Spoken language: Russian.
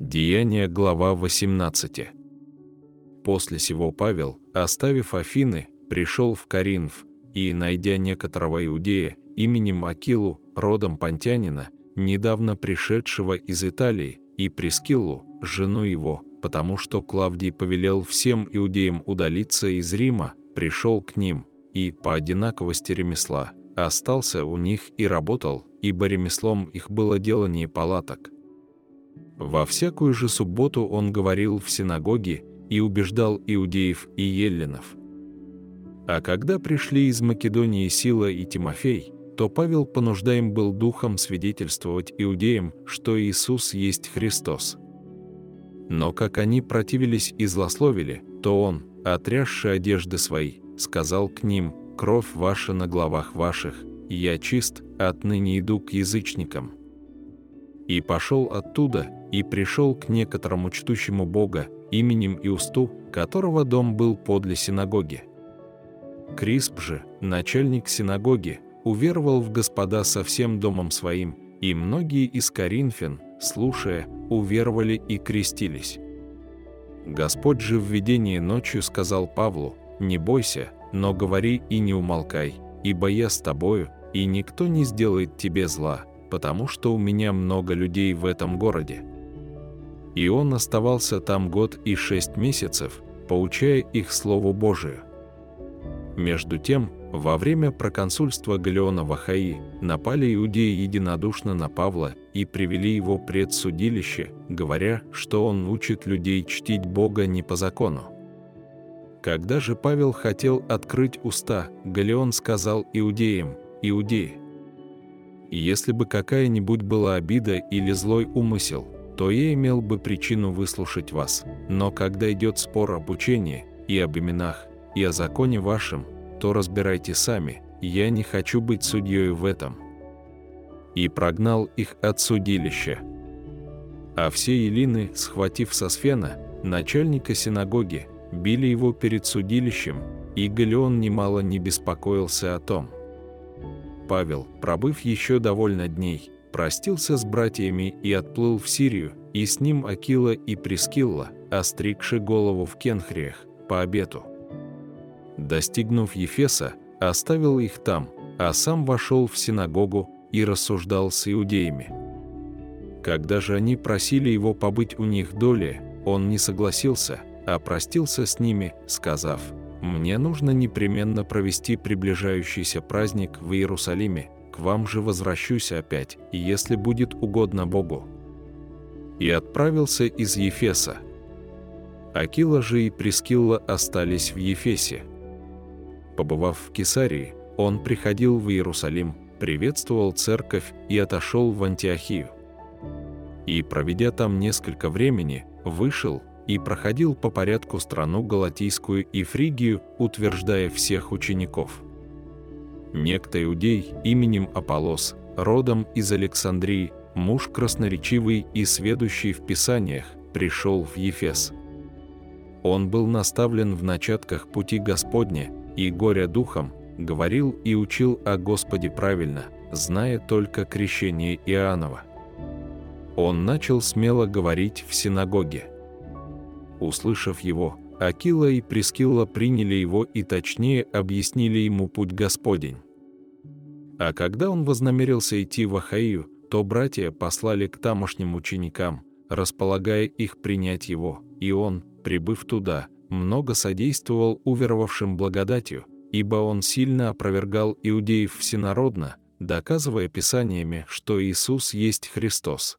Деяния, глава 18. После сего Павел, оставив Афины, пришел в Каринф, и, найдя некоторого иудея, именем Акилу, родом Понтянина, недавно пришедшего из Италии, и Прескиллу, жену его, потому что Клавдий повелел всем иудеям удалиться из Рима, пришел к ним, и, по одинаковости ремесла, остался у них и работал, ибо ремеслом их было делание палаток. Во всякую же субботу он говорил в синагоге и убеждал иудеев и еллинов. А когда пришли из Македонии Сила и Тимофей, то Павел понуждаем был духом свидетельствовать иудеям, что Иисус есть Христос. Но как они противились и злословили, то он, отрясши одежды свои, сказал к ним, «Кровь ваша на главах ваших, я чист, отныне иду к язычникам». И пошел оттуда, и пришел к некоторому чтущему Бога, именем Иусту, которого дом был подле синагоги. Крисп же, начальник синагоги, уверовал в Господа со всем домом своим, и многие из Коринфян, слушая, уверовали и крестились. Господь же в видении ночью сказал Павлу, «Не бойся, но говори и не умолкай, ибо я с тобою, и никто не сделает тебе зла, потому что у меня много людей в этом городе». И он оставался там год и шесть месяцев, поучая их Слову Божию. Между тем, во время проконсульства Галеона в Ахаи напали иудеи единодушно на Павла и привели его пред судилище, говоря, что он учит людей чтить Бога не по закону. Когда же Павел хотел открыть уста, Галеон сказал иудеям, «Иудеи, если бы какая-нибудь была обида или злой умысел, то я имел бы причину выслушать вас. Но когда идет спор об учении и об именах, и о законе вашем, то разбирайте сами, я не хочу быть судьей в этом». И прогнал их от судилища. А все елины, схватив Сосфена, начальника синагоги, били его перед судилищем, и Галеон немало не беспокоился о том. Павел, пробыв еще довольно дней, простился с братьями и отплыл в Сирию, и с ним Акила и Прескилла, остригши голову в Кенхриях, по обету. Достигнув Ефеса, оставил их там, а сам вошел в синагогу и рассуждал с иудеями. Когда же они просили его побыть у них доли, он не согласился, а простился с ними, сказав, «Мне нужно непременно провести приближающийся праздник в Иерусалиме, к вам же возвращусь опять, если будет угодно Богу». И отправился из Ефеса. Акила же и Прескилла остались в Ефесе. Побывав в Кесарии, он приходил в Иерусалим, приветствовал церковь и отошел в Антиохию. И, проведя там несколько времени, вышел и проходил по порядку страну Галатийскую и Фригию, утверждая всех учеников – Некто иудей именем Аполос, родом из Александрии, муж красноречивый и сведущий в Писаниях, пришел в Ефес. Он был наставлен в начатках пути Господня и, горя духом, говорил и учил о Господе правильно, зная только крещение Иоаннова. Он начал смело говорить в синагоге. Услышав его, Акила и Прескилла приняли его и точнее объяснили ему путь Господень. А когда он вознамерился идти в Ахаию, то братья послали к тамошним ученикам, располагая их принять его, и он, прибыв туда, много содействовал уверовавшим благодатью, ибо он сильно опровергал иудеев всенародно, доказывая писаниями, что Иисус есть Христос.